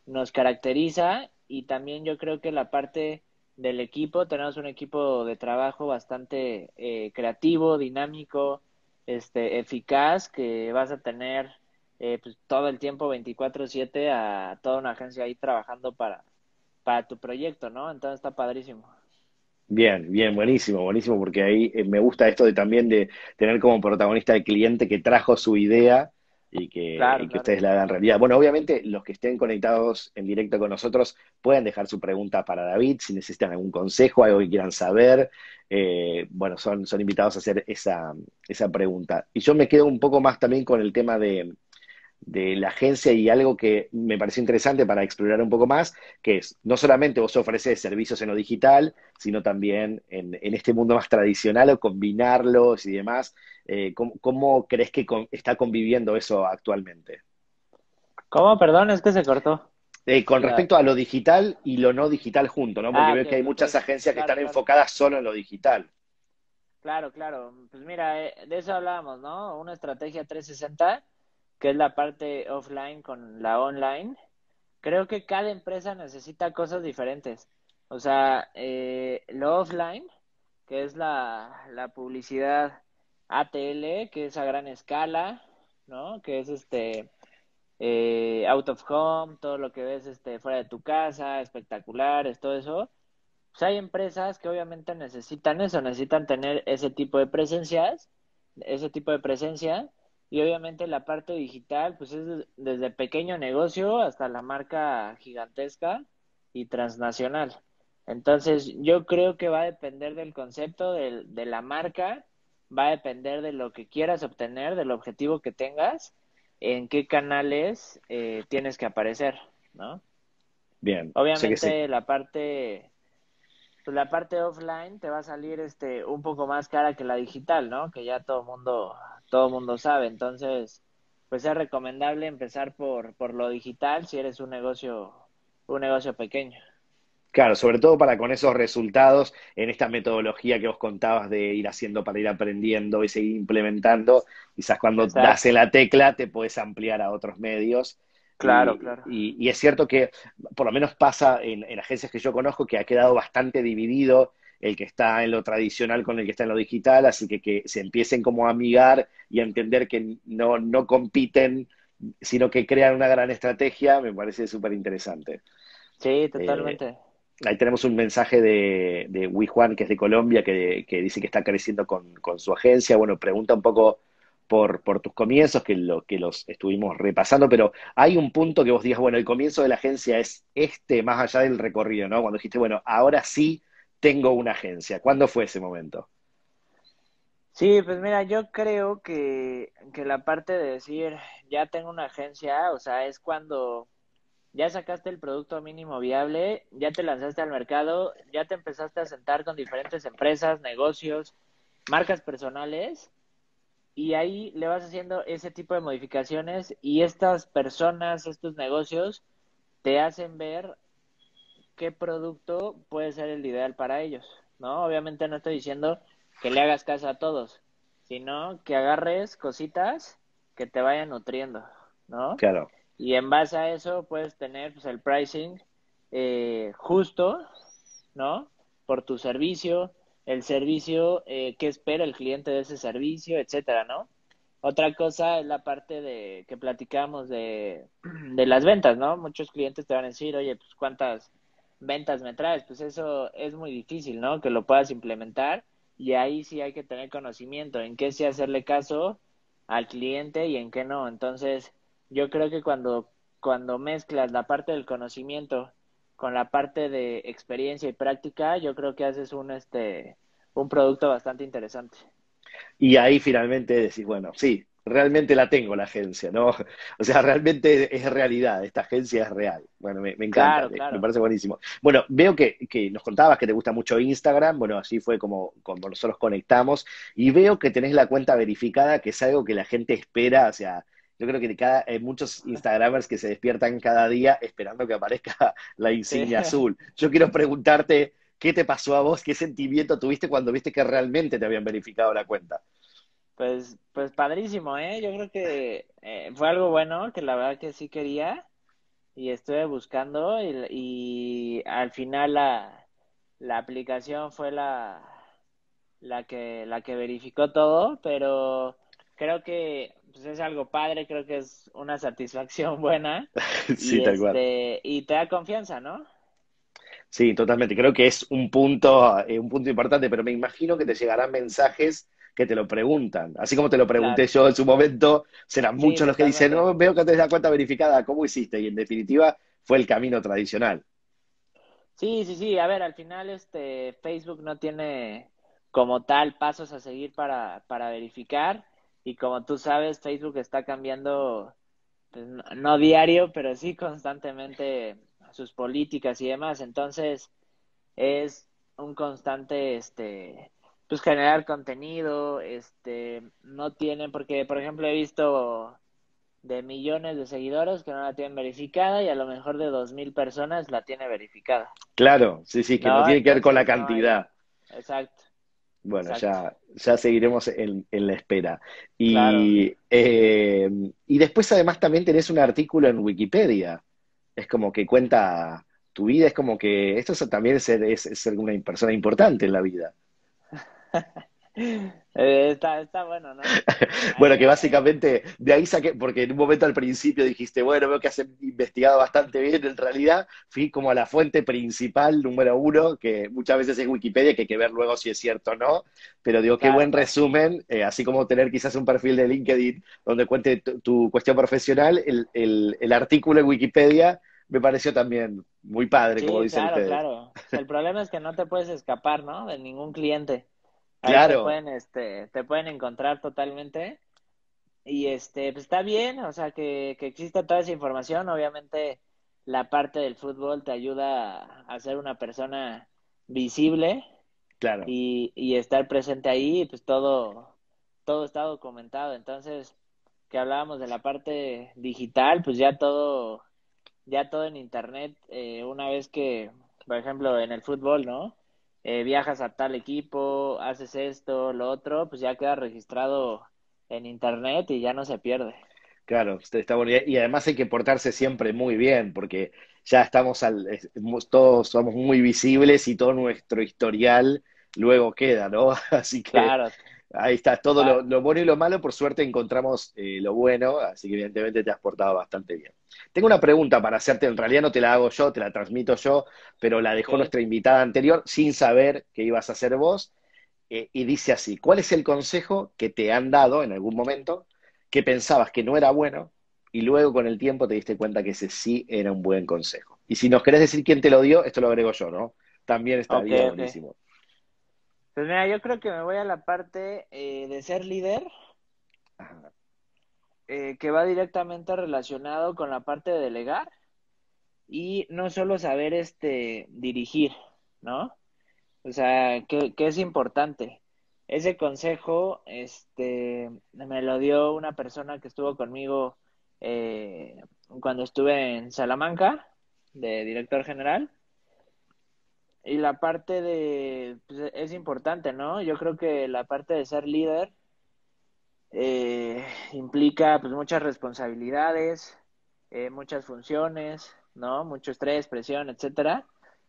nos caracteriza y también yo creo que la parte del equipo, tenemos un equipo de trabajo bastante eh, creativo, dinámico, este, eficaz, que vas a tener eh, pues, todo el tiempo 24/7 a toda una agencia ahí trabajando para, para tu proyecto, ¿no? Entonces está padrísimo. Bien, bien, buenísimo, buenísimo, porque ahí eh, me gusta esto de también de tener como protagonista el cliente que trajo su idea y que, ustedes la hagan realidad. Bueno, obviamente los que estén conectados en directo con nosotros pueden dejar su pregunta para David, si necesitan algún consejo, algo que quieran saber. Eh, bueno, son, son invitados a hacer esa, esa pregunta. Y yo me quedo un poco más también con el tema de, de la agencia y algo que me pareció interesante para explorar un poco más, que es, no solamente vos ofreces servicios en lo digital, sino también en, en este mundo más tradicional o combinarlos y demás. Eh, ¿cómo, crees que está conviviendo eso actualmente? ¿Cómo? Perdón, es que se cortó. Eh, con respecto a lo digital y lo no digital junto, ¿no? Porque ah, veo que hay muchas agencias que están enfocadas solo en lo digital. Claro, claro. Pues mira, eh, de eso hablábamos, ¿no? Una estrategia 360 que es la parte offline con la online, creo que cada empresa necesita cosas diferentes. O sea, eh, lo offline, que es la, la publicidad ATL, que es a gran escala, ¿no? Que es este eh, out of home, todo lo que ves este fuera de tu casa, espectaculares, todo eso. Pues hay empresas que obviamente necesitan eso, necesitan tener ese tipo de presencias, ese tipo de presencia y obviamente la parte digital, pues es desde pequeño negocio hasta la marca gigantesca y transnacional. Entonces, yo creo que va a depender del concepto, de, de la marca, va a depender de lo que quieras obtener, del objetivo que tengas, en qué canales eh, tienes que aparecer, ¿no? Bien. Obviamente la parte pues la parte offline te va a salir este un poco más cara que la digital, ¿no? Que ya todo mundo todo mundo sabe, entonces pues es recomendable empezar por por lo digital si eres un negocio un negocio pequeño. Claro, sobre todo para con esos resultados, en esta metodología que vos contabas de ir haciendo para ir aprendiendo y seguir implementando, quizás cuando das en la tecla te puedes ampliar a otros medios. Claro, claro. Y, es cierto que, por lo menos pasa en, agencias que yo conozco, que ha quedado bastante dividido el que está en lo tradicional con el que está en lo digital, así que que se empiecen como a amigar y a entender que no, no compiten, sino que crean una gran estrategia, me parece súper interesante. Sí, totalmente. Ahí tenemos un mensaje de, de Juan, que es de Colombia, que, dice que está creciendo con, su agencia. Bueno, pregunta un poco por, por tus comienzos, que, lo, que los estuvimos repasando, pero hay un punto que vos digas, bueno, el comienzo de la agencia es este, más allá del recorrido, ¿no? Cuando dijiste, bueno, ahora sí tengo una agencia. ¿Cuándo fue ese momento? Sí, pues mira, yo creo que, que la parte de decir, ya tengo una agencia, o sea, es cuando ya sacaste el producto mínimo viable, ya te lanzaste al mercado, ya te empezaste a sentar con diferentes empresas, negocios, marcas personales y ahí le vas haciendo ese tipo de modificaciones y estas personas, estos negocios te hacen ver qué producto puede ser el ideal para ellos, ¿no? Obviamente no estoy diciendo que le hagas caso a todos, sino que agarres cositas que te vayan nutriendo, ¿no? Claro y en base a eso puedes tener pues, el pricing eh, justo, ¿no? Por tu servicio, el servicio eh, que espera el cliente de ese servicio, etcétera, ¿no? Otra cosa es la parte de que platicamos de, (clears throat) de las ventas, ¿no? Muchos clientes te van a decir, oye, pues cuántas ventas me traes, pues eso es muy difícil, ¿no? Que lo puedas implementar y ahí sí hay que tener conocimiento en qué sí hacerle caso al cliente y en qué no. Entonces, yo creo que cuando, cuando mezclas la parte del conocimiento con la parte de experiencia y práctica, yo creo que haces un, este, un producto bastante interesante. Y ahí finalmente decís, bueno, sí, realmente la tengo la agencia, ¿no? (laughs) O sea, realmente es realidad, esta agencia es real. Bueno, me, encanta, Me, parece buenísimo. Bueno, veo que, que, nos contabas que te gusta mucho Instagram, bueno, así fue como, como nosotros conectamos, y veo que tenés la cuenta verificada, que es algo que la gente espera, o sea, yo creo que cada, hay muchos Instagramers que se despiertan cada día esperando que aparezca (laughs) la insignia azul. Yo quiero preguntarte, ¿qué te pasó a vos? ¿Qué sentimiento tuviste cuando viste que realmente te habían verificado la cuenta? Pues, pues padrísimo, ¿eh? Yo creo que eh, fue algo bueno, que la verdad que sí quería y estuve buscando y, y al final la, la aplicación fue la, la que la que verificó todo, pero creo que pues es algo padre, creo que es una satisfacción (laughs) buena. (laughs) sí, y, tal cual. Este, y te da confianza, ¿no? Sí, totalmente. Creo que es un punto, eh, un punto importante, pero me imagino que te llegarán mensajes que te lo preguntan. Así como te lo pregunté yo en su momento, serán muchos los que dicen, no, veo que tenés la cuenta verificada, ¿cómo hiciste? Y en definitiva fue el camino tradicional. Sí, sí, sí. A ver, al final este Facebook no tiene como tal pasos a seguir para, para verificar y como tú sabes, Facebook está cambiando, pues, no, diario, pero sí constantemente sus políticas y demás. Entonces, es un constante, este, pues generar contenido, este, no tienen, porque por ejemplo he visto de millones de seguidores que no la tienen verificada y a lo mejor de dos mil personas la tiene verificada. Claro, sí, sí, que no, tiene que ver con la cantidad. exacto. Bueno, ya, ya seguiremos en, la espera. Y, eh, y después además también tenés un artículo en Wikipedia. Es como que cuenta tu vida, es como que esto también es es ser una persona importante en la vida. (laughs) Eh, está, está bueno, ¿no? (laughs) bueno, que básicamente de ahí saqué, porque en un momento al principio dijiste, bueno, veo que has investigado bastante bien, en realidad fui como a la fuente principal, número uno, que muchas veces es Wikipedia, que hay que ver luego si es cierto o no, pero digo, qué buen resumen, eh, así como tener quizás un perfil de LinkedIn donde cuente tu, cuestión profesional, el, el, el artículo en Wikipedia me pareció también muy padre, como dicen claro, ustedes. Claro, El problema es que no te puedes escapar, ¿no? De ningún cliente. Claro. Te pueden, este, te pueden encontrar totalmente. Y este, pues está bien, o sea, que, que exista toda esa información. Obviamente, la parte del fútbol te ayuda a ser una persona visible. Claro. Y, y estar presente ahí, pues todo, todo está documentado. Entonces, que hablábamos de la parte digital, pues ya todo ya todo en internet, eh, una vez que, por ejemplo, en el fútbol, ¿no? Eh, viajas a tal equipo, haces esto, lo otro, pues ya queda registrado en internet y ya no se pierde. Claro, está bueno. Y además hay que portarse siempre muy bien, porque ya estamos al, todos somos muy visibles y todo nuestro historial luego queda, ¿no? (laughs) Así que claro. Ahí está, todo lo, bueno y lo malo, por suerte encontramos eh, lo bueno, así que evidentemente te has portado bastante bien. Tengo una pregunta para hacerte, en realidad no te la hago yo, te la transmito yo, pero la dejó nuestra invitada anterior sin saber que ibas a hacer vos, eh, y dice así, ¿cuál es el consejo que te han dado en algún momento que pensabas que no era bueno y luego con el tiempo te diste cuenta que ese sí era un buen consejo? Y si nos querés decir quién te lo dio, esto lo agrego yo, ¿no? También está bien, buenísimo. Pues mira, yo creo que me voy a la parte eh, de ser líder. Eh, que va directamente relacionado con la parte de delegar y no solo saber este dirigir, ¿no? O sea, que, es importante. Ese consejo, este, me lo dio una persona que estuvo conmigo eh, cuando estuve en Salamanca, de director general. Y la parte de, pues, es importante, ¿no? Yo creo que la parte de ser líder eh, implica pues muchas responsabilidades, eh, muchas funciones, ¿no? Mucho estrés, presión, etcétera,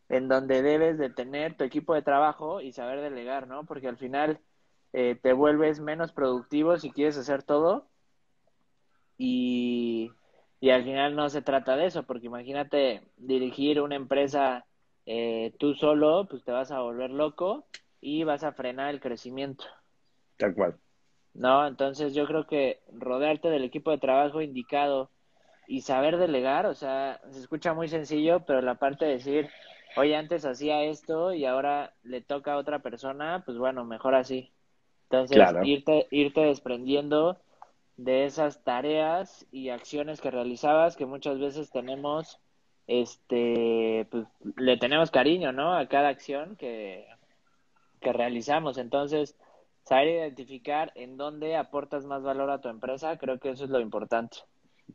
en donde debes de tener tu equipo de trabajo y saber delegar, ¿no? Porque al final eh, te vuelves menos productivo si quieres hacer todo y, y al final no se trata de eso, porque imagínate dirigir una empresa tú solo, pues te vas a volver loco y vas a frenar el crecimiento. Tal cual. ¿no? Entonces yo creo que rodearte del equipo de trabajo indicado y saber delegar, o sea, se escucha muy sencillo, pero la parte de decir, oye, antes hacía esto y ahora le toca a otra persona, pues bueno, mejor así. Entonces, irte, irte desprendiendo de esas tareas y acciones que realizabas que muchas veces tenemos, este, pues le tenemos cariño, ¿no? A cada acción que, que realizamos. Entonces, saber identificar en dónde aportas más valor a tu empresa, creo que eso es lo importante.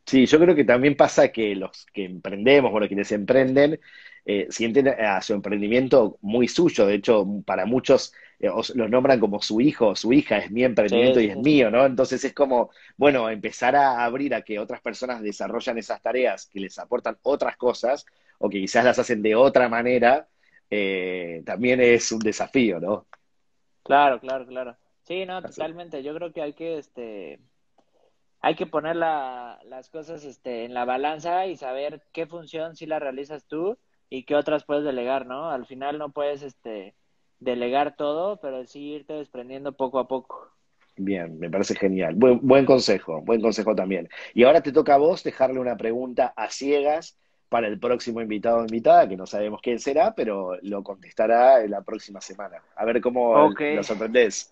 Sí, yo creo que también pasa que los que emprendemos, bueno, quienes emprenden, eh, sienten a su emprendimiento muy suyo. De hecho, para muchos los nombran como su hijo o su hija, es mi emprendimiento y es mío, ¿no? Entonces es como, bueno, empezar a abrir a que otras personas desarrollan esas tareas que les aportan otras cosas o que quizás las hacen de otra manera, eh, también es un desafío, ¿no? Claro, claro, claro. Sí, no, totalmente. Yo creo que hay que, este, hay que poner las cosas, este, en la balanza y saber qué función sí la realizas tú y qué otras puedes delegar, ¿no? Al final no puedes, este, delegar todo, pero sí irte desprendiendo poco a poco. Bien, me parece genial. Buen, buen consejo, buen consejo también. Y ahora te toca a vos dejarle una pregunta a ciegas para el próximo invitado o invitada, que no sabemos quién será, pero lo contestará en la próxima semana. A ver cómo nos sorprendés.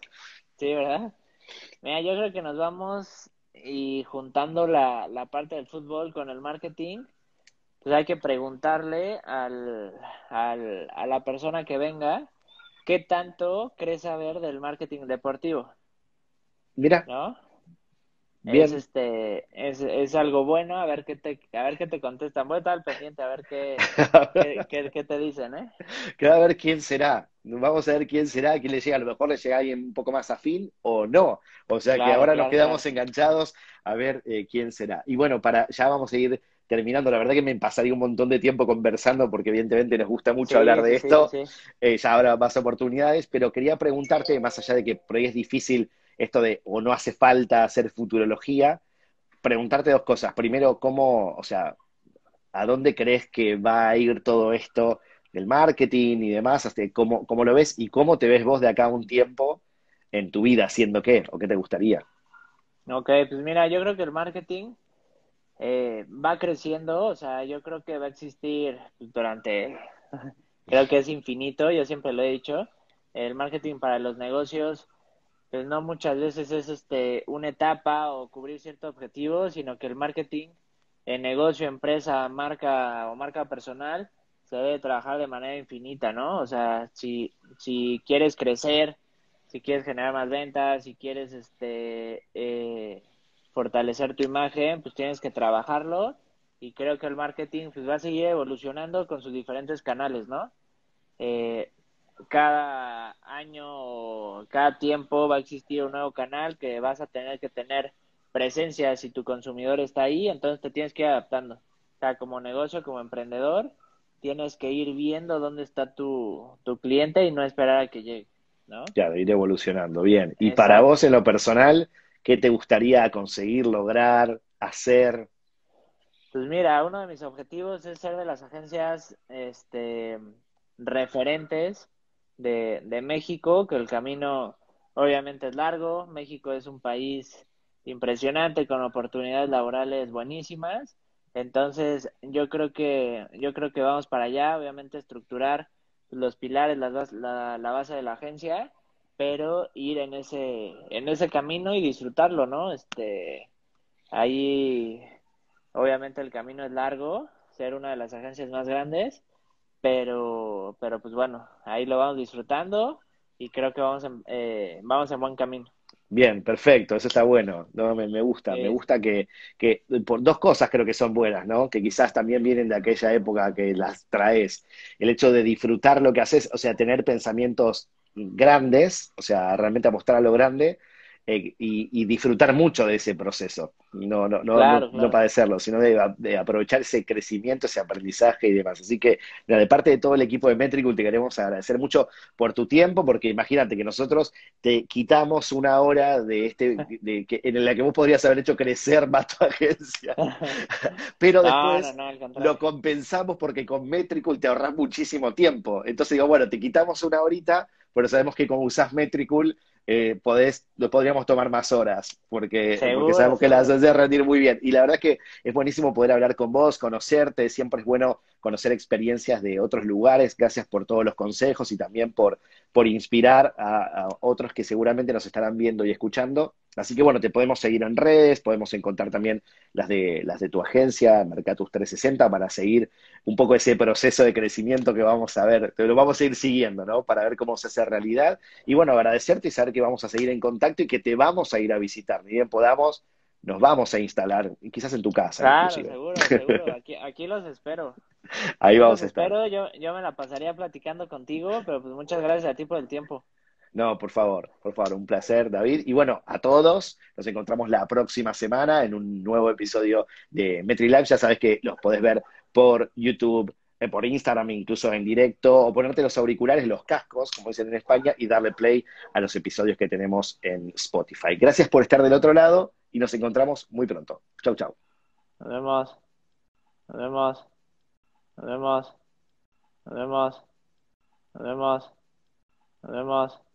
Sí, ¿verdad? Mira, yo creo que nos vamos y juntando la, la parte del fútbol con el marketing, pues hay que preguntarle al, al, a la persona que venga qué tanto cree saber del marketing deportivo. Mira. ¿No? Es, este, es, es, algo bueno, a ver qué te, a ver qué te contestan. Voy a estar al pendiente a ver qué, (laughs) qué, te dicen, ¿eh? a ver quién será. Vamos a ver quién será, quién le llega. A lo mejor le llega alguien un poco más afín o no. O sea que ahora nos quedamos enganchados a ver eh, quién será. Y bueno, para ya vamos a ir terminando. La verdad que me pasaría un montón de tiempo conversando porque evidentemente nos gusta mucho hablar de esto. Eh, ya habrá más oportunidades, pero quería preguntarte, más allá de que por ahí es difícil esto de o no hace falta hacer futurología, preguntarte dos cosas. Primero, ¿cómo, o sea, a dónde crees que va a ir todo esto del marketing y demás? ¿Cómo, ¿Cómo lo ves y cómo te ves vos de acá a un tiempo en tu vida haciendo qué o qué te gustaría? Ok, pues mira, yo creo que el marketing eh, va creciendo, o sea, yo creo que va a existir durante, (laughs) creo que es infinito, yo siempre lo he dicho, el marketing para los negocios, pues no muchas veces es este una etapa o cubrir cierto objetivo, sino que el marketing en negocio, empresa, marca o marca personal se debe trabajar de manera infinita, ¿no? O sea, si, si quieres crecer, si quieres generar más ventas, si quieres este eh, fortalecer tu imagen, pues tienes que trabajarlo y creo que el marketing pues va a seguir evolucionando con sus diferentes canales, ¿no? Eh, cada año cada tiempo va a existir un nuevo canal que vas a tener que tener presencia si tu consumidor está ahí, entonces te tienes que ir adaptando. O sea, como negocio, como emprendedor, tienes que ir viendo dónde está tu, tu cliente y no esperar a que llegue, ¿no? Claro, ir evolucionando, bien. Y para vos en lo personal, ¿qué te gustaría conseguir, lograr, hacer? Pues mira, uno de mis objetivos es ser de las agencias este, referentes de, de México, que el camino obviamente es largo. México es un país impresionante con oportunidades laborales buenísimas. Entonces, yo creo que yo creo que vamos para allá, obviamente estructurar los pilares, la, la, la base de la agencia, pero ir en ese en ese camino y disfrutarlo, ¿no? Este ahí obviamente el camino es largo, ser una de las agencias más grandes, pero pero pues bueno, ahí lo vamos disfrutando y creo que vamos en, eh, vamos en buen camino. Bien, perfecto, eso está bueno, ¿no? Me, me gusta, me gusta que, que, por dos cosas creo que son buenas, ¿no? Que quizás también vienen de aquella época que las traes. El hecho de disfrutar lo que haces, o sea, tener pensamientos grandes, o sea, realmente mostrar a lo grande, eh, y, disfrutar mucho de ese proceso, no, no, no, no, padecerlo, sino de, aprovechar ese crecimiento, ese aprendizaje y demás. Así que, de parte de todo el equipo de Metricool, te queremos agradecer mucho por tu tiempo, porque imagínate que nosotros te quitamos una hora de este, de, que, en la que vos podrías haber hecho crecer más tu (laughs) agencia, pero después lo compensamos porque con Metricool te ahorras muchísimo tiempo. Entonces digo, bueno, te quitamos una horita, pero sabemos que como usás Metricool, eh, podés, podríamos tomar más horas, porque, sabemos que las haces rendir muy bien. Y la verdad que es buenísimo poder hablar con vos, conocerte, siempre es bueno conocer experiencias de otros lugares. Gracias por todos los consejos y también por, por inspirar a, otros que seguramente nos estarán viendo y escuchando. Así que bueno, te podemos seguir en redes, podemos encontrar también las de, las de tu agencia, Mercatus 360, para seguir un poco ese proceso de crecimiento que vamos a ver, lo vamos a ir siguiendo, ¿no? Para ver cómo se hace realidad. Y bueno, agradecerte y saber que vamos a seguir en contacto y que te vamos a ir a visitar, ni bien podamos nos vamos a instalar, quizás en tu casa. Claro, seguro, (laughs) seguro. Aquí, los espero. Ahí vamos a estar. Espero, yo, yo me la pasaría platicando contigo, pero pues muchas gracias a ti por el tiempo. No, por favor, por favor, un placer, David. Y bueno, a todos, nos encontramos la próxima semana en un nuevo episodio de MetriLive. Ya sabes que los podés ver por YouTube, eh, por Instagram, incluso en directo, o ponerte los auriculares, los cascos, como dicen en España, y darle play a los episodios que tenemos en Spotify. Gracias por estar del otro lado y nos encontramos muy pronto. Chau, chau. Nos vemos. Nos vemos. Nos vemos. Nos vemos. Nos vemos. Nos vemos.